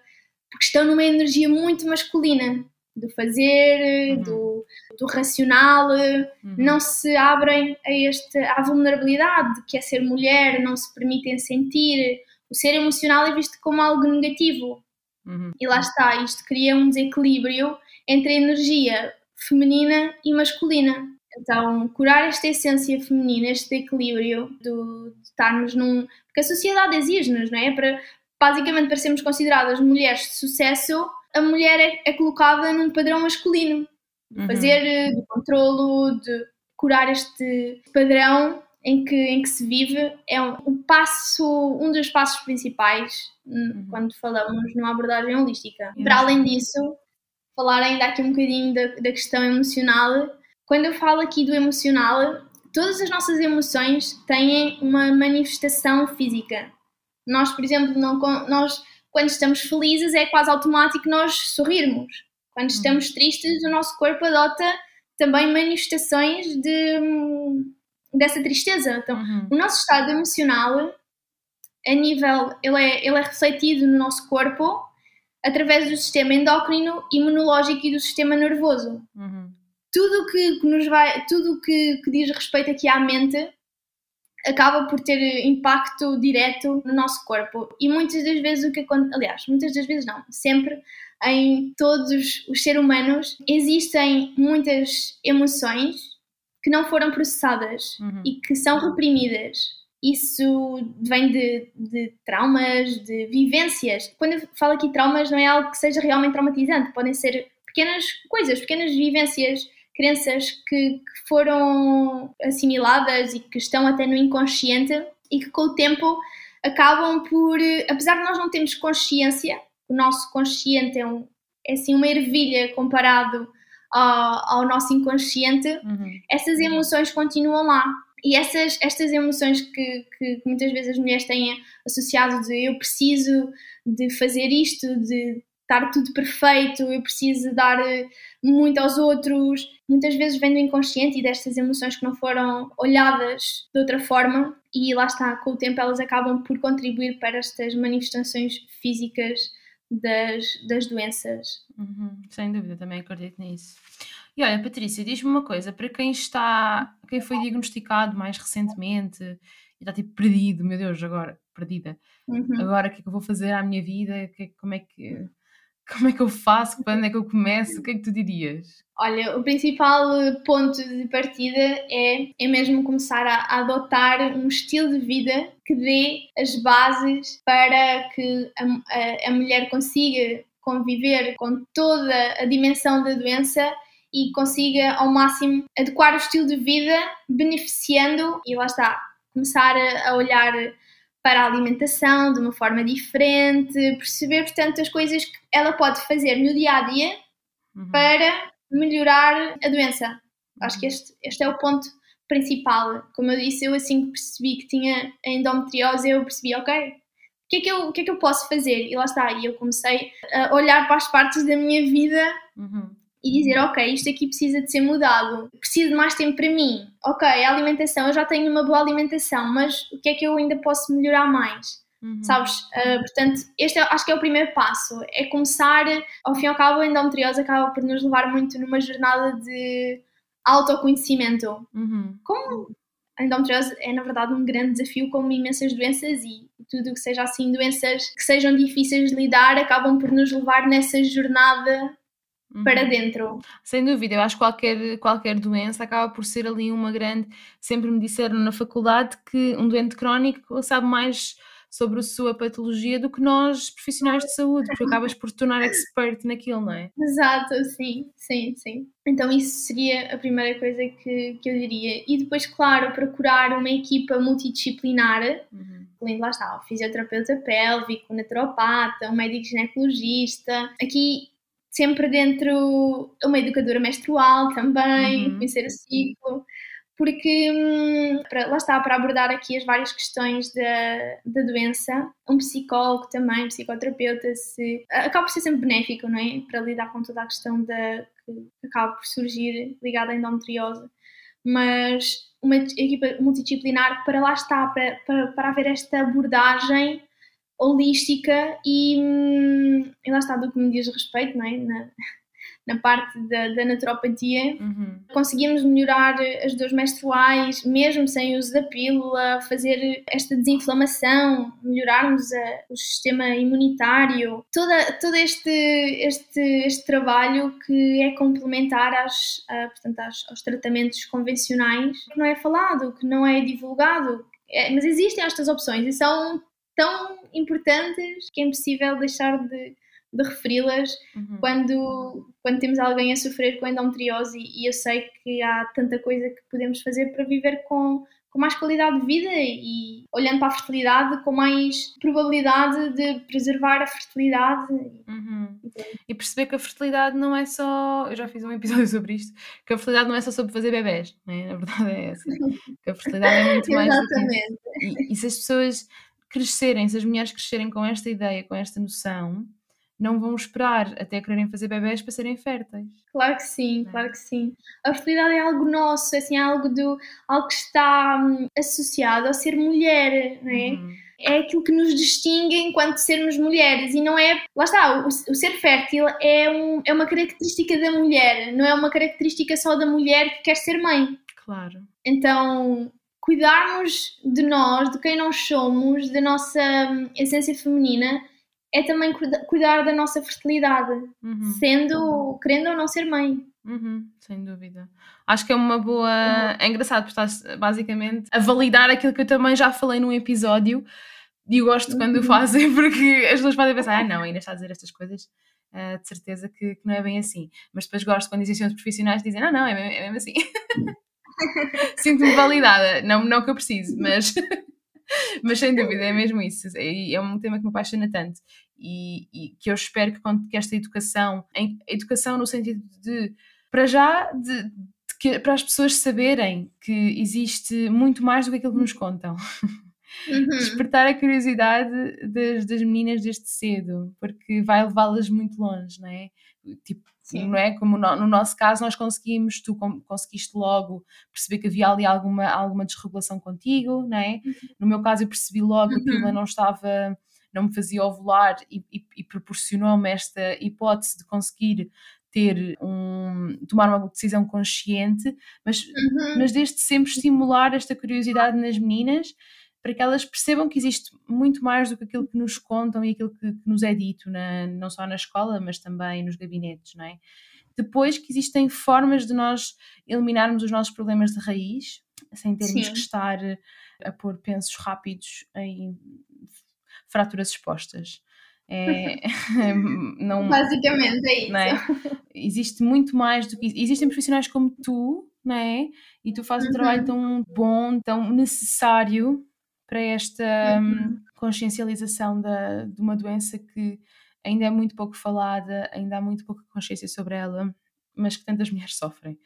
porque estão numa energia muito masculina do fazer, Uhum. do, do racional Uhum. não se abrem a este, à vulnerabilidade, que é ser mulher, não se permitem sentir. O ser emocional é visto como algo negativo. Uhum. E lá está, isto cria um desequilíbrio entre a energia feminina e masculina. Então, curar esta essência feminina, este equilíbrio do, de estarmos num. Porque a sociedade exige-nos, não é? Para, basicamente, para sermos consideradas mulheres de sucesso, a mulher é, é colocada num padrão masculino Uhum. fazer eh, de controlo, de curar este padrão em que, em que se vive é um, um passo, um dos passos principais hum, Uhum. quando falamos numa abordagem holística. Yes. Para além disso, falar ainda aqui um bocadinho da, da questão emocional. Quando eu falo aqui do emocional, todas as nossas emoções têm uma manifestação física. Nós, por exemplo, não, nós, quando estamos felizes, é quase automático nós sorrirmos. Quando estamos tristes, o nosso corpo adota também manifestações de, dessa tristeza. Então, Uhum. o nosso estado emocional, a nível, ele é, ele é refletido no nosso corpo através do sistema endócrino, imunológico e do sistema nervoso. Uhum. Tudo que, que nos vai, tudo que, que diz respeito aqui à mente acaba por ter impacto direto no nosso corpo. E muitas das vezes o que acontece, aliás, muitas das vezes não, sempre em todos os seres humanos existem muitas emoções que não foram processadas Uhum. e que são reprimidas. Isso vem de, de traumas, de vivências. Quando eu falo aqui traumas, não é algo que seja realmente traumatizante, podem ser pequenas coisas, pequenas vivências, crenças que, que foram assimiladas e que estão até no inconsciente e que com o tempo acabam por, apesar de nós não termos consciência, o nosso consciente é, um, é assim uma ervilha comparado ao, ao nosso inconsciente, Uhum. essas emoções continuam lá. E essas, estas emoções que, que muitas vezes as mulheres têm associado de eu preciso de fazer isto, de estar tudo perfeito, eu preciso dar eh, muito aos outros, muitas vezes vêm do inconsciente e destas emoções que não foram olhadas de outra forma e lá está, com o tempo elas acabam por contribuir para estas manifestações físicas das, das doenças. Uhum, sem dúvida, também acredito nisso. E olha, Patrícia, diz-me uma coisa, para quem está, quem foi diagnosticado mais recentemente e está tipo perdido, meu Deus, agora, perdida, Uhum. agora o que é que eu vou fazer à minha vida? Que- Como é que, como é que eu faço? Quando é que eu começo? O que é que tu dirias? Olha, o principal eh, ponto de partida é, é mesmo começar a, a adotar um estilo de vida que dê as bases para que a, a- a mulher consiga conviver com toda a dimensão da doença e consiga ao máximo adequar o estilo de vida beneficiando, e lá está, começar a olhar para a alimentação de uma forma diferente, perceber, portanto, as coisas que ela pode fazer no dia a dia Uhum, para melhorar a doença. Acho que uhum, este, este é o ponto principal. Como eu disse, eu assim que percebi que tinha a endometriose, eu percebi, ok, o que, é que eu, o que é que eu posso fazer? E lá está, e eu comecei a olhar para as partes da minha vida uhum, e dizer, ok, isto aqui precisa de ser mudado, preciso de mais tempo para mim. Ok, a alimentação, eu já tenho uma boa alimentação, mas o que é que eu ainda posso melhorar mais? uhum. Sabes? Uh, portanto, este é- acho que é o primeiro passo. É começar, ao fim e ao cabo, a endometriose acaba por nos levar muito numa jornada de autoconhecimento. Uhum, Como a endometriose é, na verdade, um grande desafio, como imensas doenças e tudo o que seja assim, doenças que sejam difíceis de lidar, acabam por nos levar nessa jornada uhum. para dentro. Sem dúvida, eu acho que qualquer, qualquer doença acaba por ser ali uma grande. Sempre me disseram na faculdade que um doente crónico sabe mais sobre a sua patologia do que nós, profissionais de saúde, porque acabas por te tornar expert naquilo, não é? Exato, sim, sim, sim. Então isso seria a primeira coisa que, que eu diria. E depois, claro, procurar uma equipa multidisciplinar, Uhum. além lá está, o fisioterapeuta pélvico, o naturopata, o médico ginecologista. Aqui sempre dentro uma educadora menstrual também, Uhum. conhecer o ciclo. Porque hum, para, lá está, para abordar aqui as várias questões da, da doença, um psicólogo também, um psicoterapeuta, se, acaba por ser sempre benéfico, não é? Para lidar com toda a questão da, que acaba por surgir ligada à endometriose. Mas uma equipa multidisciplinar para lá está, para, para, para haver esta abordagem holística e, hum, e lá está do que me diz respeito, não é? Na, na parte da, da naturopatia, Uhum. conseguimos melhorar as dores menstruais, mesmo sem o uso da pílula, fazer esta desinflamação, melhorarmos a- o sistema imunitário, toda, todo este, este, este trabalho que é complementar às, a, portanto, às- aos tratamentos convencionais, que não é falado, que não é divulgado, É, mas existem estas opções e são tão importantes que é impossível deixar de, de referi-las Uhum. quando, quando temos alguém a sofrer com endometriose e eu sei que há tanta coisa que podemos fazer para viver com, com mais qualidade de vida e olhando para a fertilidade com mais probabilidade de preservar a fertilidade. Uhum. E perceber que a fertilidade não é só. Eu já fiz um episódio sobre isto. Que a fertilidade não é só sobre fazer bebés, não é? A verdade é essa. Que a fertilidade é muito mais do que. Exatamente. E, e se as pessoas crescerem, se as mulheres crescerem com esta ideia, com esta noção, não vão esperar até quererem fazer bebés para serem férteis. Claro que sim, É. claro que sim. A fertilidade é algo nosso, assim, é algo, do, algo que está hum, associado ao ser mulher, não é? Uhum. é aquilo que nos distingue enquanto sermos mulheres e não é, lá está, o, o ser fértil é, um, é uma característica da mulher, não é uma característica só da mulher que quer ser mãe. Claro. Então, cuidarmos de nós, de quem nós somos, da nossa hum, essência feminina, é também cuida- cuidar da nossa fertilidade, Uhum. sendo, querendo ou não ser mãe. Uhum, sem dúvida. Acho que é uma boa. É engraçado, porque estás basicamente a validar aquilo que eu também já falei num episódio e eu gosto quando o Uhum. fazem porque as pessoas podem pensar, ah, não, ainda está a dizer estas coisas. ah, de certeza que, que não é bem assim. Mas depois gosto quando existem os profissionais que dizem, não, não, é mesmo, é mesmo assim. Sinto-me validada. Não, não que eu precise, mas, mas sem dúvida, é mesmo isso. É, é um tema que me apaixona tanto e, e que eu espero que, que esta educação, em, educação no sentido de, para já, de, de que, para as pessoas saberem que existe muito mais do que aquilo que nos contam. Uhum. Despertar a curiosidade das, das meninas desde cedo, porque vai levá-las muito longe, não é? Tipo, Sim. não é? Como no, no nosso caso, nós conseguimos, tu conseguiste logo perceber que havia ali alguma, alguma desregulação contigo, não é? No meu caso, eu percebi logo que aquilo Uhum. não estava não me fazia ovular e, e, e proporcionou-me esta hipótese de conseguir ter um tomar uma decisão consciente, mas, uhum. mas desde sempre estimular esta curiosidade nas meninas para que elas percebam que existe muito mais do que aquilo que nos contam e aquilo que, que nos é dito, na, não só na escola, mas também nos gabinetes, não é? Depois que existem formas de nós eliminarmos os nossos problemas de raiz, sem termos Sim. que estar a pôr pensos rápidos em fraturas expostas. É, não, Basicamente é isso. É? Existe muito mais do que isso. Existem profissionais como tu, não é? E tu fazes uhum. um trabalho tão bom, tão necessário para esta hum, uhum. consciencialização da, de uma doença que ainda é muito pouco falada, ainda há muito pouca consciência sobre ela, mas que tantas mulheres sofrem.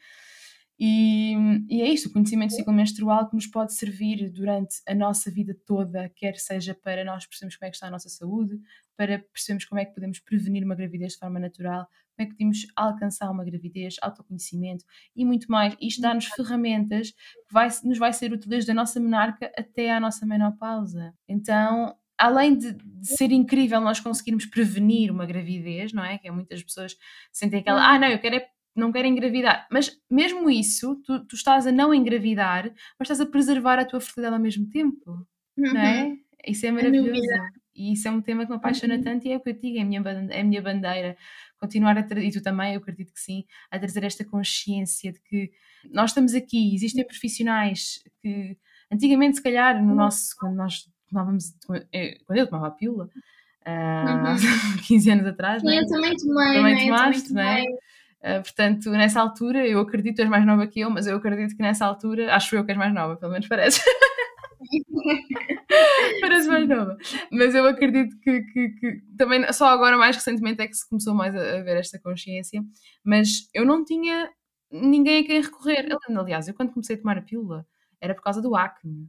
E, e, é isto, o conhecimento do ciclo menstrual que nos pode servir durante a nossa vida toda, quer seja para nós percebermos como é que está a nossa saúde, para percebermos como é que podemos prevenir uma gravidez de forma natural, como é que podemos alcançar uma gravidez, autoconhecimento e muito mais. Isto dá-nos ferramentas que vai, nos vai ser útil desde a nossa menarca até à nossa menopausa. Então, além de, de, ser incrível nós conseguirmos prevenir uma gravidez, não é? Que é muitas pessoas sentem aquela, ah, não, eu quero é não quero engravidar. Mas mesmo isso, tu, tu, estás a não engravidar, mas estás a preservar a tua fertilidade ao mesmo tempo. Uhum. Não é? Uhum. Isso é maravilhoso. E isso é um tema que me apaixona uhum. tanto e é o que eu digo, é a minha, é a minha bandeira. Continuar a trazer, e tu também, eu acredito que sim, a trazer esta consciência de que nós estamos aqui, existem profissionais que antigamente, se calhar, no nosso, quando nós tomávamos, eh, quando eu tomava a pílula, uh, uhum. 15 anos atrás, sim, é? eu também tomei, também né? tomaste, não é? Uh, portanto, nessa altura, eu acredito, tu és mais nova que eu, mas eu acredito que nessa altura, acho eu que és mais nova, pelo menos parece. parece mais nova. Mas eu acredito que, que, que, também, só agora, mais recentemente, é que se começou mais a, a ver esta consciência. Mas eu não tinha ninguém a quem recorrer. Aliás, eu quando comecei a tomar a pílula, era por causa do acne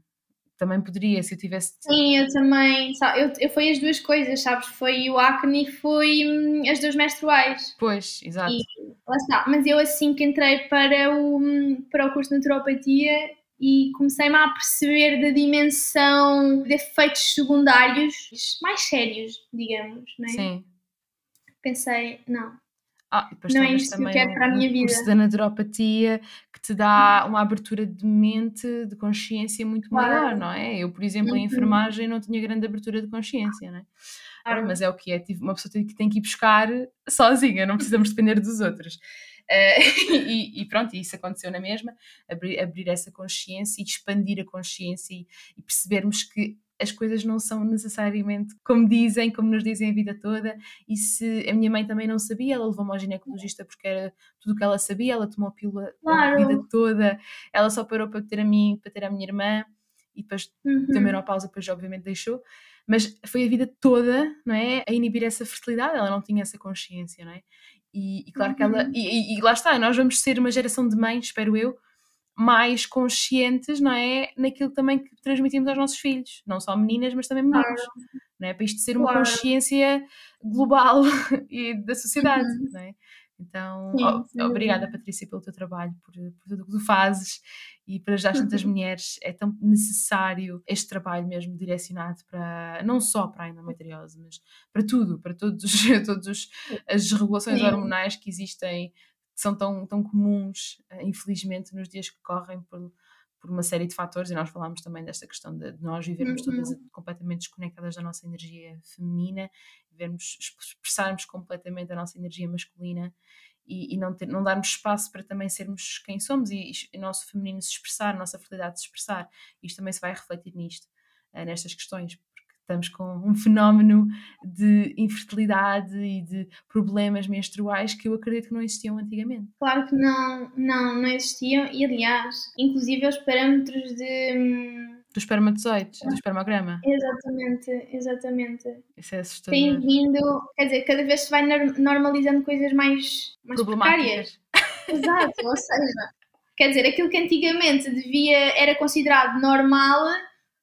também poderia, se eu tivesse. Sim, eu também. Eu, eu foi as duas coisas, sabes? Foi o acne e foi hum, as duas menstruais. Pois, exato. E, lá está. Mas eu, assim que entrei para o, hum, para o curso de naturopatia e comecei-me a perceber da dimensão de efeitos secundários mais sérios, digamos, não é? Sim. Pensei, não, ah, depois não é isto que eu quero para a minha vida. curso da naturopatia que te dá uma abertura de mente, de consciência muito claro. maior, não é? Eu, por exemplo, uhum. em enfermagem não tinha grande abertura de consciência, não é? Claro. mas é o que é, uma pessoa que tem que ir buscar sozinha, não precisamos depender dos outros. Uh, e, e, pronto, isso aconteceu na mesma, abrir, abrir essa consciência e expandir a consciência e, e percebermos que as coisas não são necessariamente como dizem, como nos dizem a vida toda. E se a minha mãe também não sabia, ela levou-me ao ginecologista porque era tudo o que ela sabia, ela tomou pílula claro. a vida toda, ela só parou para ter a mim, para ter a minha irmã, e depois uhum. da menopausa, depois obviamente deixou. Mas foi a vida toda, não é? A inibir essa fertilidade, ela não tinha essa consciência, não é? E, e claro uhum. que ela. Uhum. E, e lá está, nós vamos ser uma geração de mães, espero eu, mais conscientes, não é? Naquilo também que transmitimos aos nossos filhos, não só meninas, mas também meninos, claro. não é? Para isto ser uma claro. consciência global e da sociedade, uhum. não é? Então, sim, sim. obrigada Patrícia pelo teu trabalho, por, por tudo o que tu fazes e por ajudar tantas uhum. mulheres. É tão necessário este trabalho mesmo direcionado para, não só para a endometriose, mas para tudo, para todos, todos as regulações sim. hormonais que existem que são tão, tão comuns, eh, infelizmente, nos dias que correm por, por uma série de fatores, e nós falámos também desta questão de, de nós vivermos uhum. todas completamente desconectadas da nossa energia feminina, vermos, expressarmos completamente a nossa energia masculina e, e, não, ter, não darmos espaço para também sermos quem somos e, e o nosso feminino se expressar, a nossa fertilidade se expressar. Isto também se vai refletir nisto, uh, nestas questões, estamos com um fenómeno de infertilidade e de problemas menstruais que eu acredito que não existiam antigamente. Claro que não, não, não existiam e aliás, inclusive os parâmetros de dos espermatozoides, do espermograma. Exatamente, exatamente. Isso é assustador. Tem vindo, quer dizer, cada vez se vai normalizando coisas mais, mais precárias. Exato, ou seja, quer dizer, aquilo que antigamente devia, era considerado normal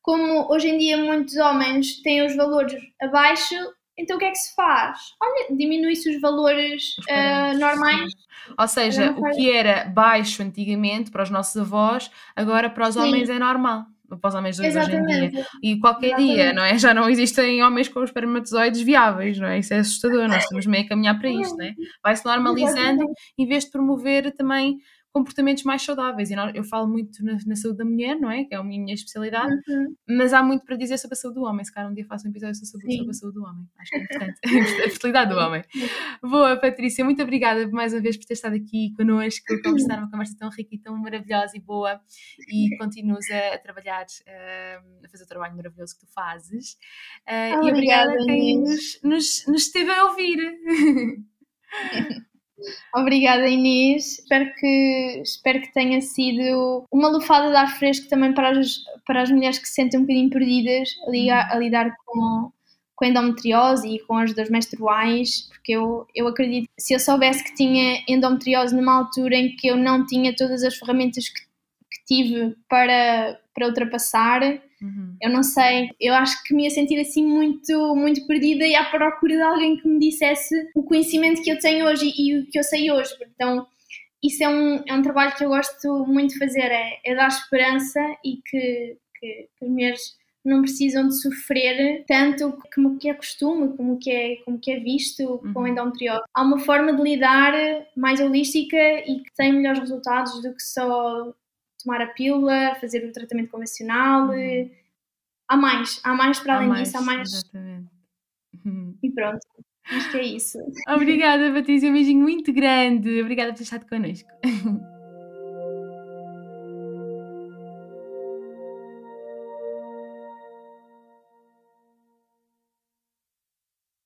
como hoje em dia muitos homens têm os valores abaixo, então o que é que se faz? Olha, diminui-se os valores uh, normais. Ou seja, o que era baixo antigamente para os nossos avós, agora para os Sim. homens é normal. para os homens hoje em dia. E qualquer Exatamente. dia, não é? Já não existem homens com espermatozoides viáveis, não é? Isso é assustador, nós estamos meio a caminhar para isto, não é? Vai-se normalizando Exatamente. em vez de promover também comportamentos mais saudáveis. E eu falo muito na, na, saúde da mulher, não é? Que é a minha especialidade, uhum. mas há muito para dizer sobre a saúde do homem. Se calhar um dia faço um episódio sobre, sobre a saúde do homem. Acho que é importante. a fertilidade do homem. Boa, Patrícia, muito obrigada mais uma vez por ter estado aqui connosco, conversar uma conversa tão rica e tão maravilhosa e boa. E continuas a, a trabalhar, uh, a fazer o trabalho maravilhoso que tu fazes. Uh, e obrigada a quem nos, nos, nos esteve a ouvir. Obrigada Inês, espero que, espero que tenha sido uma lufada de ar fresco também para as, para as mulheres que se sentem um bocadinho perdidas a, a lidar com, com a endometriose e com as dores menstruais, porque eu, eu acredito que se eu soubesse que tinha endometriose numa altura em que eu não tinha todas as ferramentas que, que tive para, para ultrapassar, Uhum. Eu não sei, eu acho que me ia sentir assim muito, muito perdida e à procura de alguém que me dissesse o conhecimento que eu tenho hoje e, o que eu sei hoje. Então, isso é um, é um trabalho que eu gosto muito de fazer, é, é dar esperança e que, que, que as mulheres não precisam de sofrer tanto como que é costume, como que é, como que é visto uhum. com endometriose. Há uma forma de lidar mais holística e que tem melhores resultados do que só tomar a pílula, fazer o tratamento convencional. Uhum. Há mais, há mais para além mais, disso, há mais. Exatamente. E pronto. Acho que é isso. Obrigada, Patrícia. Um beijinho muito grande. Obrigada por ter estado connosco.